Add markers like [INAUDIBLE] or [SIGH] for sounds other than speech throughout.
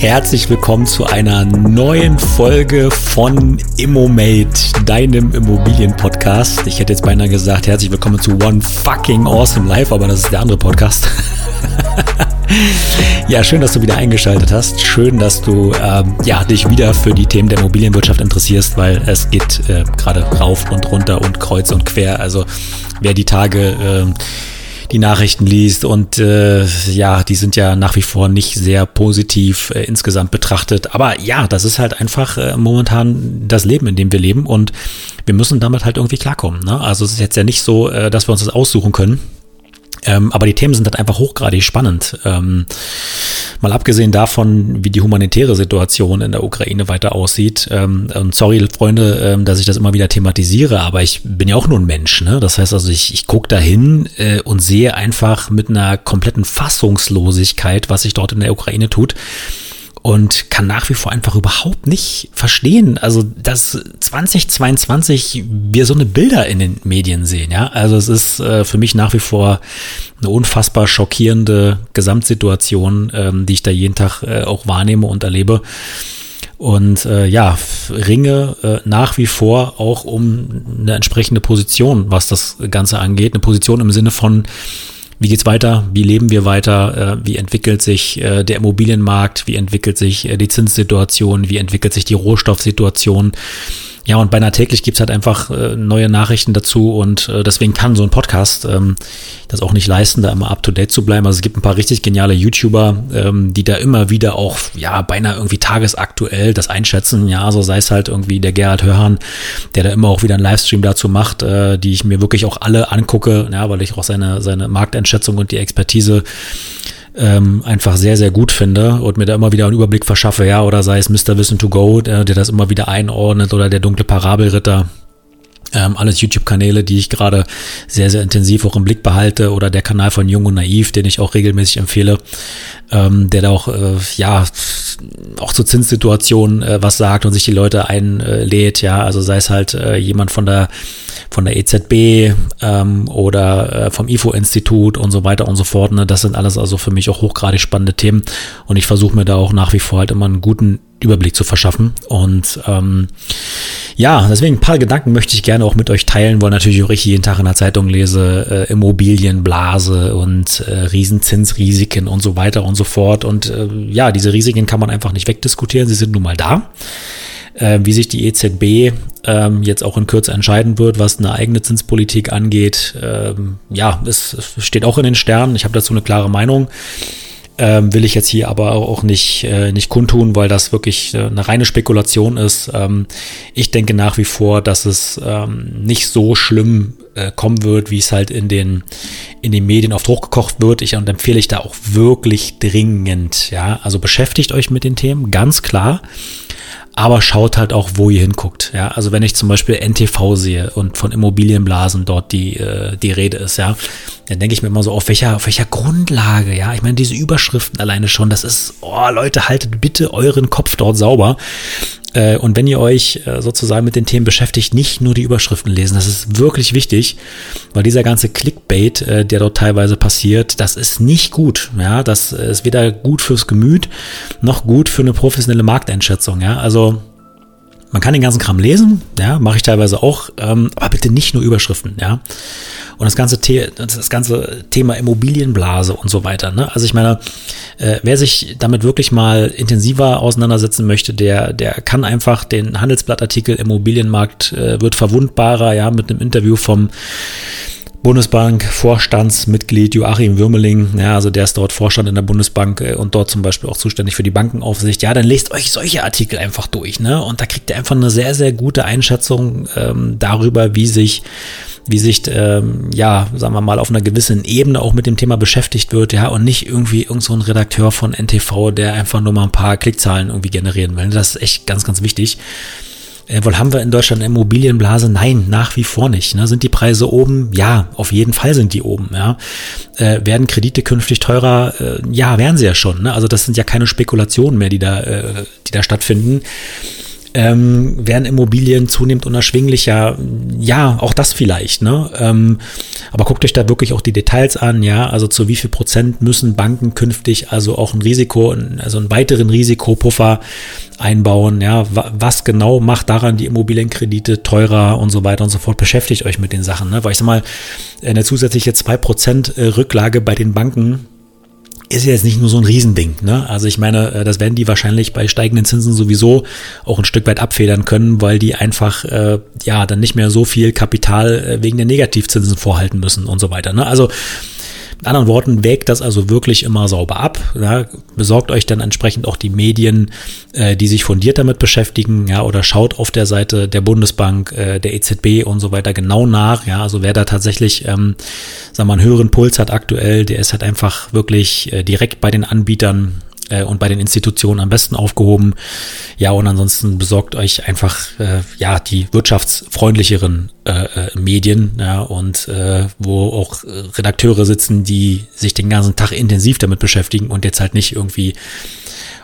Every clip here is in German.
Herzlich willkommen zu einer neuen Folge von ImmoMate, deinem Immobilien-Podcast. Ich hätte jetzt beinahe gesagt, herzlich willkommen zu One Fucking Awesome Life, aber das ist der andere Podcast. [LAUGHS] ja, schön, dass du wieder eingeschaltet hast. Schön, dass du ähm, ja, dich wieder für die Themen der Immobilienwirtschaft interessierst, weil es geht äh, gerade rauf und runter und kreuz und quer. Also wer die Tage... Äh, die Nachrichten liest und äh, ja, die sind ja nach wie vor nicht sehr positiv äh, insgesamt betrachtet. Aber ja, das ist halt einfach äh, momentan das Leben, in dem wir leben und wir müssen damit halt irgendwie klarkommen. Ne? Also es ist jetzt ja nicht so, äh, dass wir uns das aussuchen können. Ähm, aber die Themen sind halt einfach hochgradig spannend. Ähm, mal abgesehen davon, wie die humanitäre Situation in der Ukraine weiter aussieht. Ähm, und sorry, Freunde, ähm, dass ich das immer wieder thematisiere, aber ich bin ja auch nur ein Mensch. Ne? Das heißt also, ich, ich gucke dahin äh, und sehe einfach mit einer kompletten Fassungslosigkeit, was sich dort in der Ukraine tut und kann nach wie vor einfach überhaupt nicht verstehen, also dass 2022 wir so eine Bilder in den Medien sehen, ja. Also es ist äh, für mich nach wie vor eine unfassbar schockierende Gesamtsituation, ähm, die ich da jeden Tag äh, auch wahrnehme und erlebe. Und äh, ja, ringe äh, nach wie vor auch um eine entsprechende Position, was das Ganze angeht. Eine Position im Sinne von, wie geht's weiter? Wie leben wir weiter? Äh, wie entwickelt sich äh, der Immobilienmarkt? Wie entwickelt sich äh, die Zinssituation? Wie entwickelt sich die Rohstoffsituation? Ja, und beinahe täglich gibt's halt einfach äh, neue Nachrichten dazu und äh, deswegen kann so ein Podcast ähm, das auch nicht leisten, da immer up to date zu bleiben. Also es gibt ein paar richtig geniale YouTuber, ähm, die da immer wieder auch, ja, beinahe irgendwie tagesaktuell das einschätzen. Ja, so sei es halt irgendwie der Gerhard Hörhan, der da immer auch wieder einen Livestream dazu macht, äh, die ich mir wirklich auch alle angucke, ja, weil ich auch seine, seine Markteinschätzung und die Expertise ähm, einfach sehr, sehr gut finde und mir da immer wieder einen Überblick verschaffe, ja, oder sei es Mr. Wissen to Go, der, der das immer wieder einordnet oder der dunkle Parabelritter. Ähm, alles YouTube-Kanäle, die ich gerade sehr, sehr intensiv auch im Blick behalte oder der Kanal von Jung und Naiv, den ich auch regelmäßig empfehle, ähm, der da auch, äh, ja, auch zur Zinssituation äh, was sagt und sich die Leute einlädt, ja, also sei es halt äh, jemand von der von der EZB ähm, oder äh, vom IFO-Institut und so weiter und so fort. Ne? Das sind alles also für mich auch hochgradig spannende Themen und ich versuche mir da auch nach wie vor halt immer einen guten Überblick zu verschaffen. Und ähm, ja, deswegen ein paar Gedanken möchte ich gerne auch mit euch teilen, weil natürlich auch ich jeden Tag in der Zeitung lese, äh, Immobilienblase und äh, Riesenzinsrisiken und so weiter und so fort. Und äh, ja, diese Risiken kann man einfach nicht wegdiskutieren, sie sind nun mal da äh, wie sich die EZB ähm, jetzt auch in Kürze entscheiden wird, was eine eigene Zinspolitik angeht. Ähm, ja, es steht auch in den Sternen. Ich habe dazu eine klare Meinung. Ähm, will ich jetzt hier aber auch nicht, äh, nicht kundtun, weil das wirklich äh, eine reine Spekulation ist. Ähm, ich denke nach wie vor, dass es ähm, nicht so schlimm äh, kommen wird, wie es halt in den, in den Medien oft hochgekocht wird. Ich und empfehle ich da auch wirklich dringend. Ja, also beschäftigt euch mit den Themen, ganz klar aber schaut halt auch, wo ihr hinguckt. Ja, also wenn ich zum Beispiel NTV sehe und von Immobilienblasen dort die, äh, die Rede ist, ja, dann denke ich mir immer so, auf welcher, auf welcher Grundlage, ja. Ich meine, diese Überschriften alleine schon, das ist, oh Leute, haltet bitte euren Kopf dort sauber. Äh, und wenn ihr euch äh, sozusagen mit den Themen beschäftigt, nicht nur die Überschriften lesen. Das ist wirklich wichtig, weil dieser ganze Clickbait, äh, der dort teilweise passiert, das ist nicht gut. Ja, das ist weder gut fürs Gemüt noch gut für eine professionelle Markteinschätzung. Ja, also man kann den ganzen Kram lesen, ja, mache ich teilweise auch, ähm, aber bitte nicht nur Überschriften, ja. Und das ganze, The das ganze Thema Immobilienblase und so weiter. Ne? Also ich meine, äh, wer sich damit wirklich mal intensiver auseinandersetzen möchte, der, der kann einfach den Handelsblattartikel Immobilienmarkt äh, wird verwundbarer, ja, mit einem Interview vom Bundesbank Vorstandsmitglied Joachim Würmeling, ja, also der ist dort Vorstand in der Bundesbank äh, und dort zum Beispiel auch zuständig für die Bankenaufsicht. Ja, dann lest euch solche Artikel einfach durch, ne? Und da kriegt ihr einfach eine sehr, sehr gute Einschätzung ähm, darüber, wie sich, wie sich, ähm, ja, sagen wir mal, auf einer gewissen Ebene auch mit dem Thema beschäftigt wird, ja, und nicht irgendwie irgend so ein Redakteur von NTV, der einfach nur mal ein paar Klickzahlen irgendwie generieren will. Das ist echt ganz, ganz wichtig. Äh, wohl haben wir in Deutschland eine Immobilienblase? Nein, nach wie vor nicht. Ne? Sind die Preise oben? Ja, auf jeden Fall sind die oben. Ja? Äh, werden Kredite künftig teurer? Äh, ja, werden sie ja schon. Ne? Also das sind ja keine Spekulationen mehr, die da, äh, die da stattfinden. Ähm, werden Immobilien zunehmend unerschwinglicher. Ja, auch das vielleicht. Ne? Ähm, aber guckt euch da wirklich auch die Details an. Ja, also zu wie viel Prozent müssen Banken künftig also auch ein Risiko, also einen weiteren Risikopuffer einbauen. Ja, was genau macht daran die Immobilienkredite teurer und so weiter und so fort. Beschäftigt euch mit den Sachen. Ne? Weil ich sag mal, eine zusätzliche 2% äh, Rücklage bei den Banken ist jetzt nicht nur so ein Riesending. Ne? Also ich meine, äh, das werden die wahrscheinlich bei steigenden Zinsen sowieso auch ein Stück weit abfedern können, weil die einfach äh, ja dann nicht mehr so viel Kapital äh, wegen der Negativzinsen vorhalten müssen und so weiter. Ne? Also in anderen Worten, wägt das also wirklich immer sauber ab. Ja, besorgt euch dann entsprechend auch die Medien, äh, die sich fundiert damit beschäftigen, ja, oder schaut auf der Seite der Bundesbank, äh, der EZB und so weiter genau nach. Ja, also wer da tatsächlich, ähm, sagen wir, einen höheren Puls hat aktuell, der ist halt einfach wirklich äh, direkt bei den Anbietern äh, und bei den Institutionen am besten aufgehoben. Ja, und ansonsten besorgt euch einfach äh, ja die wirtschaftsfreundlicheren äh, äh, Medien, ja, und äh, wo auch Redakteure sitzen, die sich den ganzen Tag intensiv damit beschäftigen und jetzt halt nicht irgendwie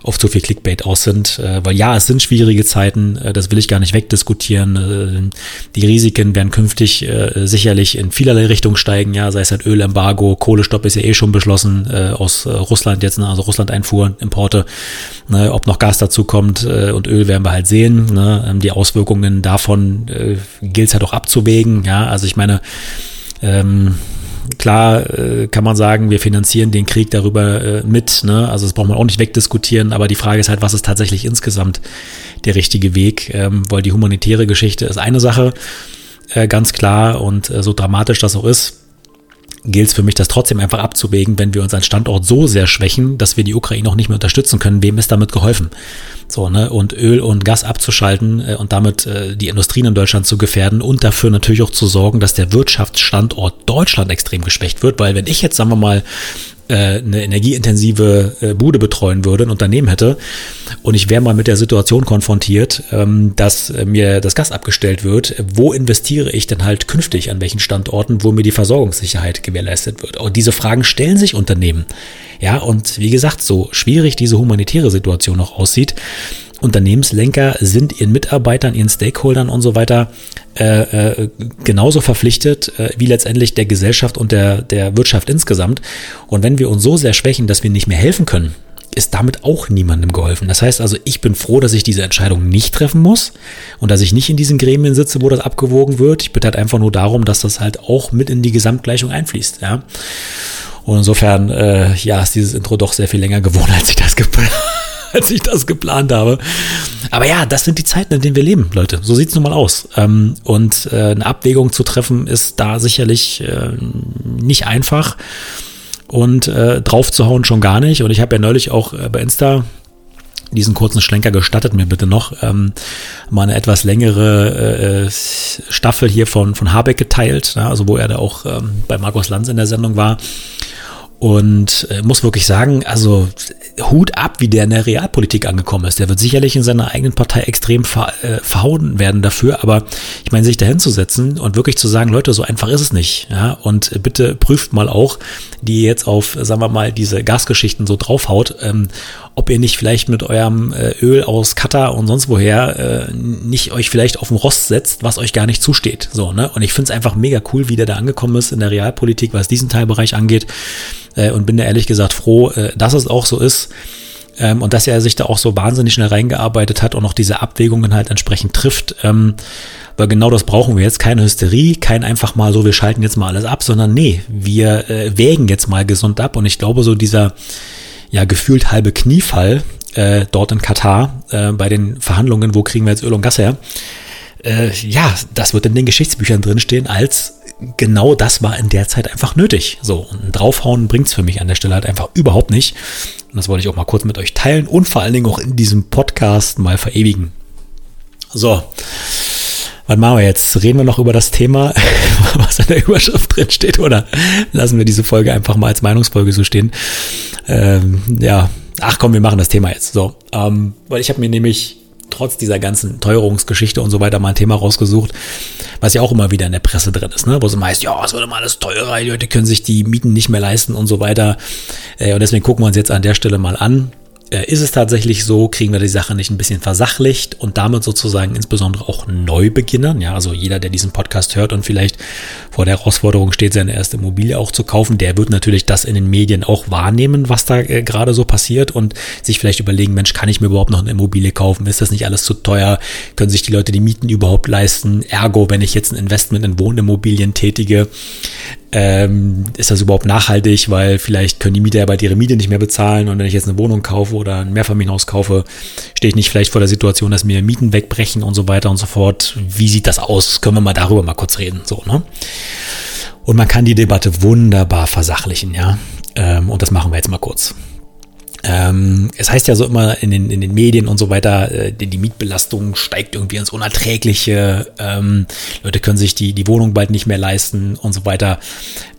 auf zu viel Clickbait aus sind. Äh, weil ja, es sind schwierige Zeiten, äh, das will ich gar nicht wegdiskutieren. Äh, die Risiken werden künftig äh, sicherlich in vielerlei Richtungen steigen, ja, sei es halt Ölembargo, Kohlestopp ist ja eh schon beschlossen äh, aus äh, Russland jetzt, ne, also Russland-Einfuhr, Importe. Ne, ob noch Gas dazu kommt äh, und Öl werden wir halt sehen. Ne, ähm, die Auswirkungen davon äh, gilt es halt auch abzuwägen. Ja, also ich meine, ähm, klar äh, kann man sagen, wir finanzieren den Krieg darüber äh, mit, ne? also das braucht man auch nicht wegdiskutieren, aber die Frage ist halt, was ist tatsächlich insgesamt der richtige Weg, ähm, weil die humanitäre Geschichte ist eine Sache, äh, ganz klar und äh, so dramatisch das auch ist, gilt es für mich, das trotzdem einfach abzuwägen, wenn wir uns als Standort so sehr schwächen, dass wir die Ukraine auch nicht mehr unterstützen können. Wem ist damit geholfen? So, ne? Und Öl und Gas abzuschalten äh, und damit äh, die Industrien in Deutschland zu gefährden und dafür natürlich auch zu sorgen, dass der Wirtschaftsstandort Deutschland extrem geschwächt wird. Weil wenn ich jetzt, sagen wir mal, eine energieintensive äh, Bude betreuen würde, ein Unternehmen hätte und ich wäre mal mit der Situation konfrontiert, ähm, dass äh, mir das Gas abgestellt wird, wo investiere ich denn halt künftig an welchen Standorten, wo mir die Versorgungssicherheit gewährleistet wird? Und diese Fragen stellen sich Unternehmen. Ja, und wie gesagt, so schwierig diese humanitäre Situation noch aussieht, Unternehmenslenker sind ihren Mitarbeitern, ihren Stakeholdern und so weiter äh, äh, genauso verpflichtet äh, wie letztendlich der Gesellschaft und der, der Wirtschaft insgesamt. Und wenn wir uns so sehr schwächen, dass wir nicht mehr helfen können, ist damit auch niemandem geholfen. Das heißt also, ich bin froh, dass ich diese Entscheidung nicht treffen muss und dass ich nicht in diesen Gremien sitze, wo das abgewogen wird. Ich bitte halt einfach nur darum, dass das halt auch mit in die Gesamtgleichung einfließt. Ja. Und insofern, äh, ja, ist dieses Intro doch sehr viel länger [LAUGHS] geworden, als ich das geplant [LAUGHS] als ich das geplant habe. Aber ja, das sind die Zeiten, in denen wir leben, Leute. So sieht's nun mal aus. Ähm, und äh, eine Abwägung zu treffen ist da sicherlich äh, nicht einfach. Und äh, drauf zu hauen schon gar nicht. Und ich habe ja neulich auch bei Insta diesen kurzen Schlenker gestattet mir bitte noch ähm, mal eine etwas längere äh, Staffel hier von von Habeck geteilt, ja, also wo er da auch ähm, bei Markus Lanz in der Sendung war und äh, muss wirklich sagen, also Hut ab, wie der in der Realpolitik angekommen ist. Der wird sicherlich in seiner eigenen Partei extrem ver, äh, verhauen werden dafür, aber ich meine, sich dahin zu setzen und wirklich zu sagen, Leute, so einfach ist es nicht. Ja? Und bitte prüft mal auch, die jetzt auf, sagen wir mal, diese Gasgeschichten so draufhaut, ähm, ob ihr nicht vielleicht mit eurem äh, Öl aus Katar und sonst woher äh, nicht euch vielleicht auf den Rost setzt, was euch gar nicht zusteht. So, ne? Und ich finde es einfach mega cool, wie der da angekommen ist in der Realpolitik, was diesen Teilbereich angeht äh, und bin da ehrlich gesagt froh, äh, dass es auch so ist ähm, und dass er sich da auch so wahnsinnig schnell reingearbeitet hat und auch diese Abwägungen halt entsprechend trifft. Ähm, weil genau das brauchen wir jetzt. Keine Hysterie, kein einfach mal so, wir schalten jetzt mal alles ab, sondern nee, wir äh, wägen jetzt mal gesund ab. Und ich glaube, so dieser ja gefühlt halbe Kniefall äh, dort in Katar äh, bei den Verhandlungen, wo kriegen wir jetzt Öl und Gas her, ja, das wird in den Geschichtsbüchern drinstehen als genau das war in der Zeit einfach nötig. So, und ein Draufhauen bringt's für mich an der Stelle halt einfach überhaupt nicht. Und das wollte ich auch mal kurz mit euch teilen und vor allen Dingen auch in diesem Podcast mal verewigen. So, was machen wir jetzt? Reden wir noch über das Thema, [LAUGHS] was in der Überschrift drin steht, oder lassen wir diese Folge einfach mal als Meinungsfolge so stehen? Ähm, ja, ach komm, wir machen das Thema jetzt. So, ähm, weil ich habe mir nämlich trotz dieser ganzen Teuerungsgeschichte und so weiter mal ein Thema rausgesucht, was ja auch immer wieder in der Presse drin ist, ne? wo es heißt, ja, es wird immer alles teurer, die Leute können sich die Mieten nicht mehr leisten und so weiter. Äh, und deswegen gucken wir uns jetzt an der Stelle mal an, ist es tatsächlich so, kriegen wir die Sache nicht ein bisschen versachlicht und damit sozusagen insbesondere auch neu beginnen. Ja, also jeder, der diesen Podcast hört und vielleicht vor der Herausforderung steht, seine erste Immobilie auch zu kaufen, der wird natürlich das in den Medien auch wahrnehmen, was da äh, gerade so passiert und sich vielleicht überlegen, Mensch, kann ich mir überhaupt noch eine Immobilie kaufen? Ist das nicht alles zu teuer? Können sich die Leute die Mieten überhaupt leisten? Ergo, wenn ich jetzt ein Investment in Wohnimmobilien tätige, ähm, ist das überhaupt nachhaltig, weil vielleicht können die Mieter ja bald ihre Miete nicht mehr bezahlen und wenn ich jetzt eine Wohnung kaufe oder ein Mehrfamilienhaus kaufe, stehe ich nicht vielleicht vor der Situation, dass mir Mieten wegbrechen und so weiter und so fort. Wie sieht das aus? Können wir mal darüber mal kurz reden, so, ne? Und man kann die Debatte wunderbar versachlichen, ja. Ähm, und das machen wir jetzt mal kurz. Ähm, es heißt ja so immer in den, in den Medien und so weiter, äh, die, die Mietbelastung steigt irgendwie ins Unerträgliche. Ähm, Leute können sich die, die Wohnung bald nicht mehr leisten und so weiter.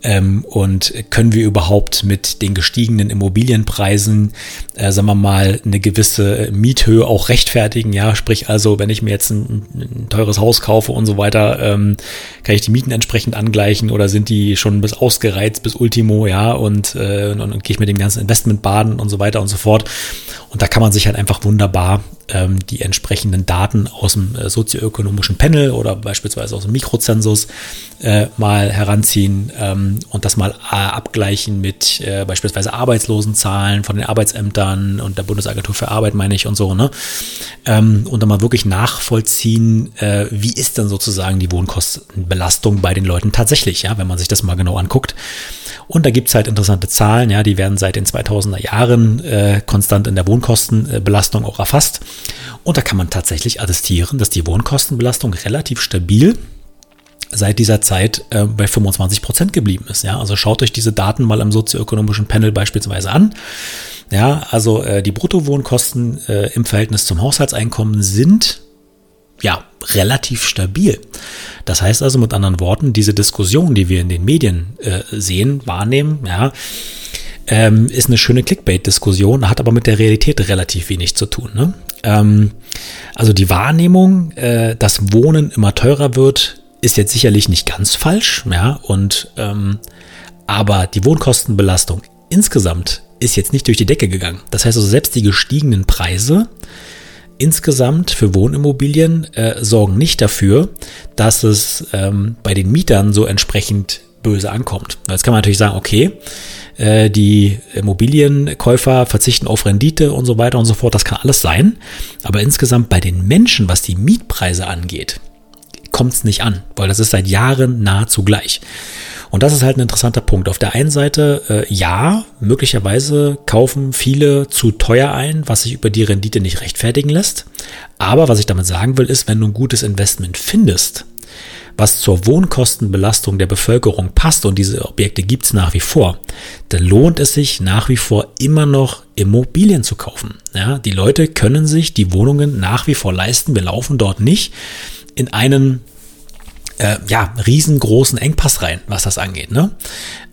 Ähm, und können wir überhaupt mit den gestiegenen Immobilienpreisen, äh, sagen wir mal, eine gewisse Miethöhe auch rechtfertigen? Ja, sprich also, wenn ich mir jetzt ein, ein teures Haus kaufe und so weiter, ähm, kann ich die Mieten entsprechend angleichen oder sind die schon bis ausgereizt, bis Ultimo, ja, und, äh, und, und gehe ich mit dem ganzen Investment baden und so weiter und so fort. Und da kann man sich halt einfach wunderbar ähm, die entsprechenden Daten aus dem äh, sozioökonomischen Panel oder beispielsweise aus dem Mikrozensus äh, mal heranziehen ähm, und das mal äh, abgleichen mit äh, beispielsweise Arbeitslosenzahlen von den Arbeitsämtern und der Bundesagentur für Arbeit, meine ich, und so, ne? Ähm, und dann mal wirklich nachvollziehen, äh, wie ist denn sozusagen die Wohnkostenbelastung bei den Leuten tatsächlich, ja, wenn man sich das mal genau anguckt. Und da gibt's halt interessante Zahlen, ja, die werden seit den 2000er Jahren äh, konstant in der Wohnkostenbelastung auch erfasst. Und da kann man tatsächlich attestieren, dass die Wohnkostenbelastung relativ stabil seit dieser Zeit äh, bei 25 Prozent geblieben ist. Ja, also schaut euch diese Daten mal im sozioökonomischen Panel beispielsweise an. Ja, also äh, die Bruttowohnkosten äh, im Verhältnis zum Haushaltseinkommen sind ja relativ stabil. Das heißt also mit anderen Worten, diese Diskussion, die wir in den Medien äh, sehen, wahrnehmen, ja, ähm, ist eine schöne Clickbait-Diskussion, hat aber mit der Realität relativ wenig zu tun. Ne? Ähm, also die Wahrnehmung, äh, dass Wohnen immer teurer wird, ist jetzt sicherlich nicht ganz falsch, ja, und ähm, aber die Wohnkostenbelastung insgesamt ist jetzt nicht durch die Decke gegangen. Das heißt also, selbst die gestiegenen Preise insgesamt für Wohnimmobilien äh, sorgen nicht dafür, dass es ähm, bei den Mietern so entsprechend böse ankommt. Jetzt kann man natürlich sagen, okay, äh, die Immobilienkäufer verzichten auf Rendite und so weiter und so fort, das kann alles sein. Aber insgesamt bei den Menschen, was die Mietpreise angeht, kommt es nicht an, weil das ist seit Jahren nahezu gleich. Und das ist halt ein interessanter Punkt. Auf der einen Seite, äh, ja, möglicherweise kaufen viele zu teuer ein, was sich über die Rendite nicht rechtfertigen lässt. Aber was ich damit sagen will, ist, wenn du ein gutes Investment findest, was zur Wohnkostenbelastung der Bevölkerung passt und diese Objekte gibt's nach wie vor, dann lohnt es sich nach wie vor immer noch Immobilien zu kaufen. Ja, die Leute können sich die Wohnungen nach wie vor leisten. Wir laufen dort nicht in einen äh, ja, riesengroßen Engpass rein, was das angeht. Ne?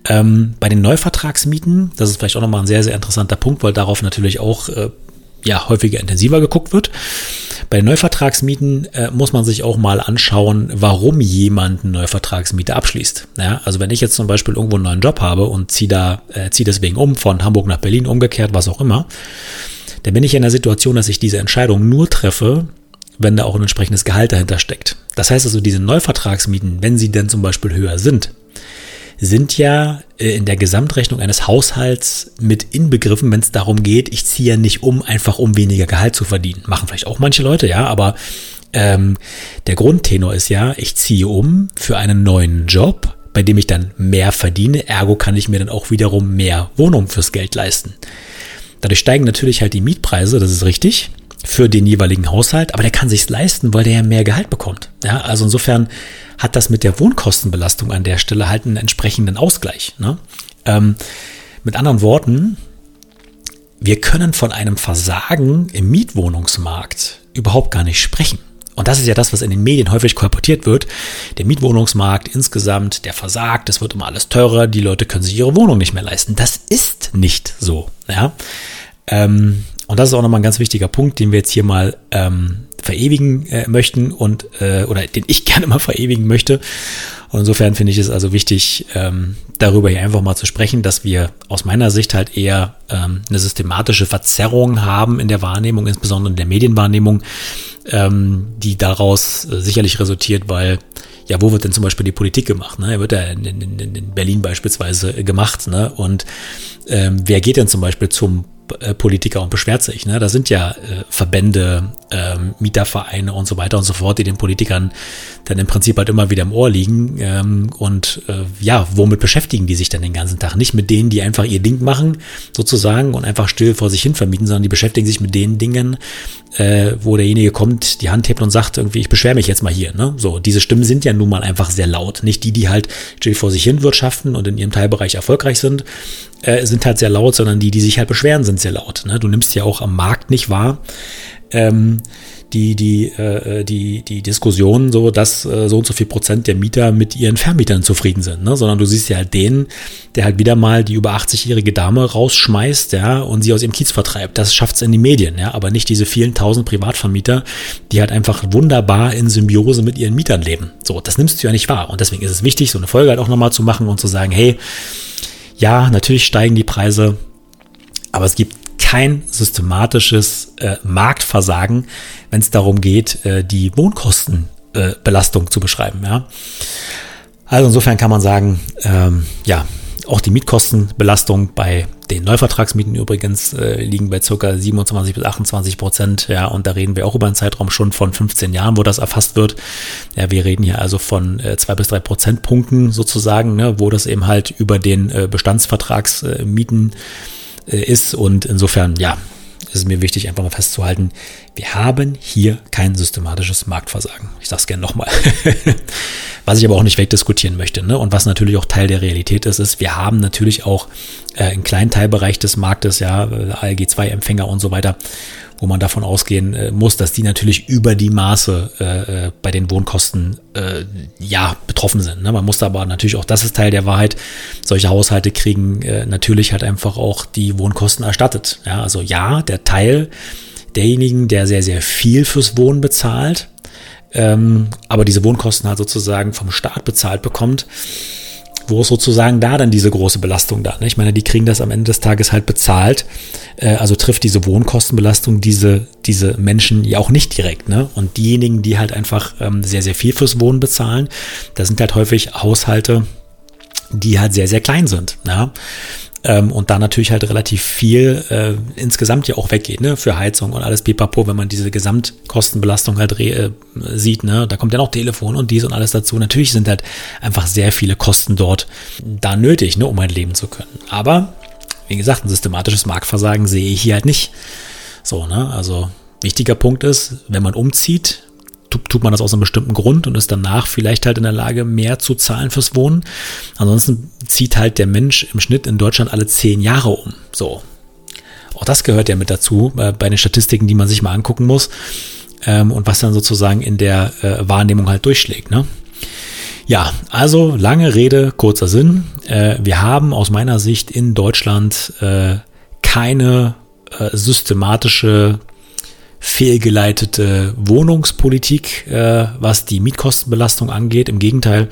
Ähm, bei den Neuvertragsmieten, das ist vielleicht auch nochmal ein sehr, sehr interessanter Punkt, weil darauf natürlich auch äh, ja, häufiger intensiver geguckt wird. Bei den Neuvertragsmieten äh, muss man sich auch mal anschauen, warum jemand eine Neuvertragsmiete abschließt. Ja, also wenn ich jetzt zum Beispiel irgendwo einen neuen Job habe und ziehe da, äh, ziehe deswegen um, von Hamburg nach Berlin, umgekehrt, was auch immer, dann bin ich in der Situation, dass ich diese Entscheidung nur treffe, wenn da auch ein entsprechendes Gehalt dahinter steckt. Das heißt also, diese Neuvertragsmieten, wenn sie denn zum Beispiel höher sind, sind ja äh, in der Gesamtrechnung eines Haushalts mit inbegriffen, wenn es darum geht, ich ziehe ja nicht um, einfach um weniger Gehalt zu verdienen. Machen vielleicht auch manche Leute, ja, aber ähm, der Grundtenor ist ja, ich ziehe um für einen neuen Job, bei dem ich dann mehr verdiene, ergo kann ich mir dann auch wiederum mehr Wohnung fürs Geld leisten. Dadurch steigen natürlich halt die Mietpreise, das ist richtig für den jeweiligen Haushalt, aber der kann sich's leisten, weil der ja mehr Gehalt bekommt. Ja, also insofern hat das mit der Wohnkostenbelastung an der Stelle halt einen entsprechenden Ausgleich. Ne? Ähm, mit anderen Worten, wir können von einem Versagen im Mietwohnungsmarkt überhaupt gar nicht sprechen. Und das ist ja das, was in den Medien häufig kolportiert wird. Der Mietwohnungsmarkt insgesamt, der versagt, es wird immer alles teurer, die Leute können sich ihre Wohnung nicht mehr leisten. Das ist nicht so. Ja? Ähm, und das ist auch nochmal ein ganz wichtiger Punkt, den wir jetzt hier mal ähm, verewigen äh, möchten und äh, oder den ich [LAUGHS] gerne mal verewigen möchte. Und insofern finde ich es also wichtig, ähm, darüber hier einfach mal zu sprechen, dass wir aus meiner Sicht halt eher ähm, eine systematische Verzerrung haben in der Wahrnehmung, insbesondere in der Medienwahrnehmung, ähm, die daraus äh, sicherlich resultiert, weil ja, wo wird denn zum Beispiel die Politik gemacht? Ne? Wird ja in, in, in Berlin beispielsweise gemacht. Ne? Und ähm, wer geht denn zum Beispiel zum Politiker und beschwert sich. Ne? Da sind ja äh, Verbände, ähm, Mietervereine und so weiter und so fort, die den Politikern dann im Prinzip halt immer wieder im Ohr liegen. Ähm, und äh, ja, womit beschäftigen die sich dann den ganzen Tag? Nicht mit denen, die einfach ihr Ding machen, sozusagen, und einfach still vor sich hin vermieten, sondern die beschäftigen sich mit den Dingen, äh, wo derjenige kommt, die Hand hebt und sagt irgendwie, ich beschwere mich jetzt mal hier. Ne? So, diese Stimmen sind ja nun mal einfach sehr laut. Nicht die, die halt still vor sich hin wirtschaften und in ihrem Teilbereich erfolgreich sind, äh, sind halt sehr laut, sondern die, die sich halt beschweren, sind sehr laut. Ne? Du nimmst ja auch am Markt nicht wahr. Ähm, die, die, äh, die, die Diskussion so, dass äh, so und so viel Prozent der Mieter mit ihren Vermietern zufrieden sind, ne? sondern du siehst ja halt den, der halt wieder mal die über 80-jährige Dame rausschmeißt, ja, und sie aus ihrem Kiez vertreibt. Das schafft's in die Medien, ja, aber nicht diese vielen tausend Privatvermieter, die halt einfach wunderbar in Symbiose mit ihren Mietern leben. So, das nimmst du ja nicht wahr. Und deswegen ist es wichtig, so eine Folge halt auch nochmal zu machen und zu sagen, hey, ja, natürlich steigen die Preise, aber es gibt kein systematisches äh, Marktversagen, wenn es darum geht, äh, die Wohnkostenbelastung äh, zu beschreiben. Ja? Also insofern kann man sagen, ähm, ja, auch die Mietkostenbelastung bei den Neuvertragsmieten übrigens äh, liegen bei circa 27 bis 28 Prozent. Ja, und da reden wir auch über einen Zeitraum schon von 15 Jahren, wo das erfasst wird. Ja, wir reden hier also von äh, zwei bis drei Prozentpunkten sozusagen, ne, wo das eben halt über den äh, Bestandsvertragsmieten äh, ist. Und insofern, ja, ist mir wichtig, einfach mal festzuhalten, wir haben hier kein systematisches Marktversagen. Ich sage es gerne nochmal. [LAUGHS] was ich aber auch nicht wegdiskutieren möchte. Ne? Und was natürlich auch Teil der Realität ist, ist, wir haben natürlich auch äh, einen kleinen Teilbereich des Marktes, ja, äh, ALG-2-Empfänger und so weiter, wo man davon ausgehen äh, muss, dass die natürlich über die Maße äh, äh, bei den Wohnkosten äh, ja betroffen sind. Ne? Man muss aber natürlich auch, das ist Teil der Wahrheit, solche Haushalte kriegen äh, natürlich halt einfach auch die Wohnkosten erstattet. Ja? Also ja, der Teil derjenigen, der sehr, sehr viel fürs Wohnen bezahlt, ähm, aber diese Wohnkosten halt sozusagen vom Staat bezahlt bekommt, wo ist sozusagen da dann diese große Belastung da? Ne? Ich meine, die kriegen das am Ende des Tages halt bezahlt. Äh, also trifft diese Wohnkostenbelastung diese, diese Menschen ja auch nicht direkt. Ne? Und diejenigen, die halt einfach ähm, sehr, sehr viel fürs Wohnen bezahlen, da sind halt häufig Haushalte, die halt sehr, sehr klein sind. Ja? Ähm, und da natürlich halt relativ viel äh, insgesamt ja auch weggeht, ne, für Heizung und alles pipapo, wenn man diese Gesamtkostenbelastung halt äh, sieht, ne, da kommt ja noch Telefon und dies und alles dazu. Natürlich sind halt einfach sehr viele Kosten dort da nötig, ne, um ein Leben zu können. Aber, wie gesagt, ein systematisches Marktversagen sehe ich hier halt nicht. So, ne, also wichtiger Punkt ist, wenn man umzieht, tut man das aus einem bestimmten Grund und ist danach vielleicht halt in der Lage, mehr zu zahlen fürs Wohnen. Ansonsten zieht halt der Mensch im Schnitt in Deutschland alle zehn Jahre um. So. Auch das gehört ja mit dazu, äh, bei den Statistiken, die man sich mal angucken muss. Ähm, und was dann sozusagen in der äh, Wahrnehmung halt durchschlägt, ne? Ja, also lange Rede, kurzer Sinn. Äh, wir haben aus meiner Sicht in Deutschland keine systematische fehlgeleitete Wohnungspolitik, äh, was die Mietkostenbelastung angeht. Im Gegenteil,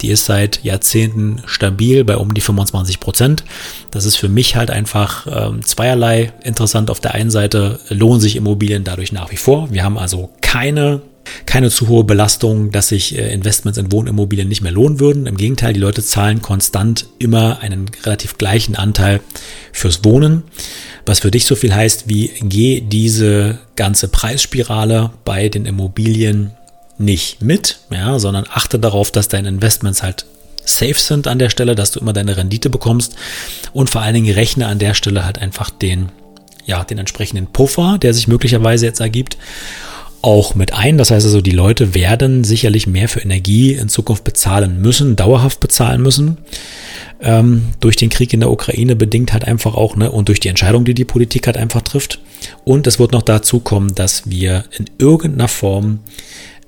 die ist seit Jahrzehnten stabil bei um die 25 Prozent. Das ist für mich halt einfach ähm, zweierlei interessant. Auf der einen Seite lohnen sich Immobilien dadurch nach wie vor. Wir haben also keine keine zu hohe Belastung, dass sich äh, Investments in Wohnimmobilien nicht mehr lohnen würden. Im Gegenteil, die Leute zahlen konstant immer einen relativ gleichen Anteil fürs Wohnen was für dich so viel heißt wie geh diese ganze Preisspirale bei den Immobilien nicht mit, ja, sondern achte darauf, dass deine Investments halt safe sind an der Stelle, dass du immer deine Rendite bekommst und vor allen Dingen rechne an der Stelle halt einfach den, ja, den entsprechenden Puffer, der sich möglicherweise jetzt ergibt, auch mit ein. Das heißt also, die Leute werden sicherlich mehr für Energie in Zukunft bezahlen müssen, dauerhaft bezahlen müssen ähm, durch den Krieg in der Ukraine bedingt halt einfach auch, ne, und durch die Entscheidung, die die Politik halt einfach trifft. Und es wird noch dazu kommen, dass wir in irgendeiner Form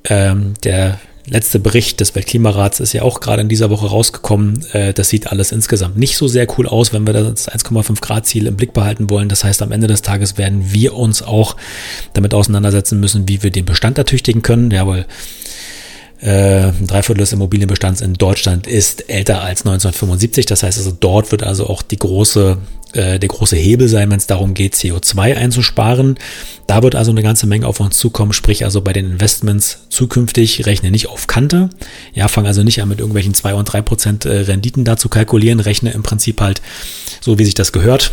ähm, der letzte Bericht des Weltklimarats ist ja auch gerade in dieser Woche rausgekommen. Äh, das sieht alles insgesamt nicht so sehr cool aus, wenn wir das 1,5 Grad Ziel im Blick behalten wollen. Das heißt, am Ende des Tages werden wir uns auch damit auseinandersetzen müssen, wie wir den Bestand ertüchtigen können. Ja, weil Äh, ein Dreiviertel des Immobilienbestands in Deutschland ist älter als 1975. Das heißt also, dort wird also auch die große äh, der große Hebel sein, wenn es darum geht, CO2 einzusparen. Da wird also eine ganze Menge auf uns zukommen, sprich also bei den Investments zukünftig rechne nicht auf Kante. Ja, fang also nicht an mit irgendwelchen 2 und 3 Prozent äh, Renditen da zu kalkulieren, rechne im Prinzip halt so, wie sich das gehört.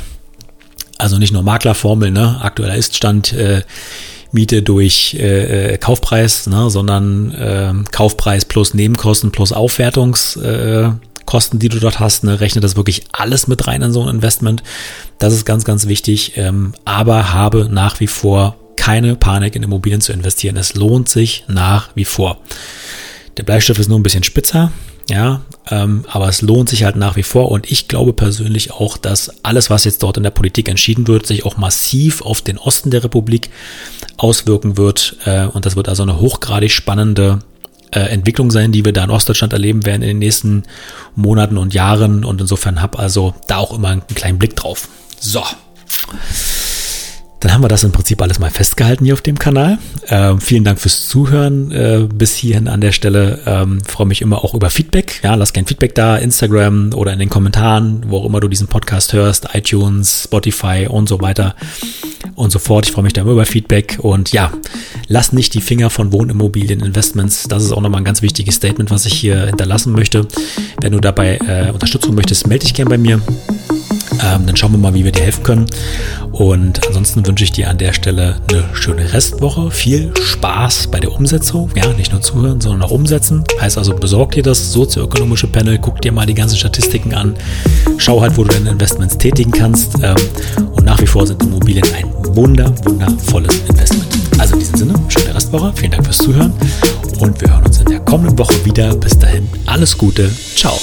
Also nicht nur Maklerformel, ne? aktueller Iststand, äh, Miete durch äh, äh, Kaufpreis, ne? sondern äh, Kaufpreis plus Nebenkosten plus Aufwertungs äh, die du dort hast, ne, rechne das wirklich alles mit rein in so ein Investment. Das ist ganz, ganz wichtig. Ähm, aber habe nach wie vor keine Panik in Immobilien zu investieren. Es lohnt sich nach wie vor. Der Bleistift ist nur ein bisschen spitzer, ja, ähm, aber es lohnt sich halt nach wie vor und ich glaube persönlich auch, dass alles, was jetzt dort in der Politik entschieden wird, sich auch massiv auf den Osten der Republik auswirken wird äh, und das wird also eine hochgradig spannende äh, Entwicklung sein, die wir da in Ostdeutschland erleben werden in den nächsten Monaten und Jahren. Und insofern hab also da auch immer einen kleinen Blick drauf. So. Dann haben wir das im Prinzip alles mal festgehalten hier auf dem Kanal. Ähm, vielen Dank fürs Zuhören äh, bis hierhin an der Stelle. Ähm, freue mich immer auch über Feedback. Ja, lass gerne Feedback da, Instagram oder in den Kommentaren, wo auch immer du diesen Podcast hörst, iTunes, Spotify und so weiter und so fort. Ich freue mich da immer über Feedback und ja, lass nicht die Finger von Wohnimmobilieninvestments. Das ist auch nochmal ein ganz wichtiges Statement, was ich hier hinterlassen möchte. Wenn du dabei äh, Unterstützung möchtest, melde dich gerne bei mir. Ähm, dann schauen wir mal, wie wir dir helfen können. Und ansonsten wünsche ich dir an der Stelle eine schöne Restwoche. Viel Spaß bei der Umsetzung. Ja, nicht nur zuhören, sondern auch umsetzen. Heißt also, besorg dir das sozioökonomische Panel, guck dir mal die ganzen Statistiken an. Schau halt, wo du deine Investments tätigen kannst. Ähm, und nach wie vor sind Immobilien ein wunder, wundervolles Investment. Also in diesem Sinne, schöne Restwoche. Vielen Dank fürs Zuhören. Und wir hören uns in der kommenden Woche wieder. Bis dahin, alles Gute. Ciao.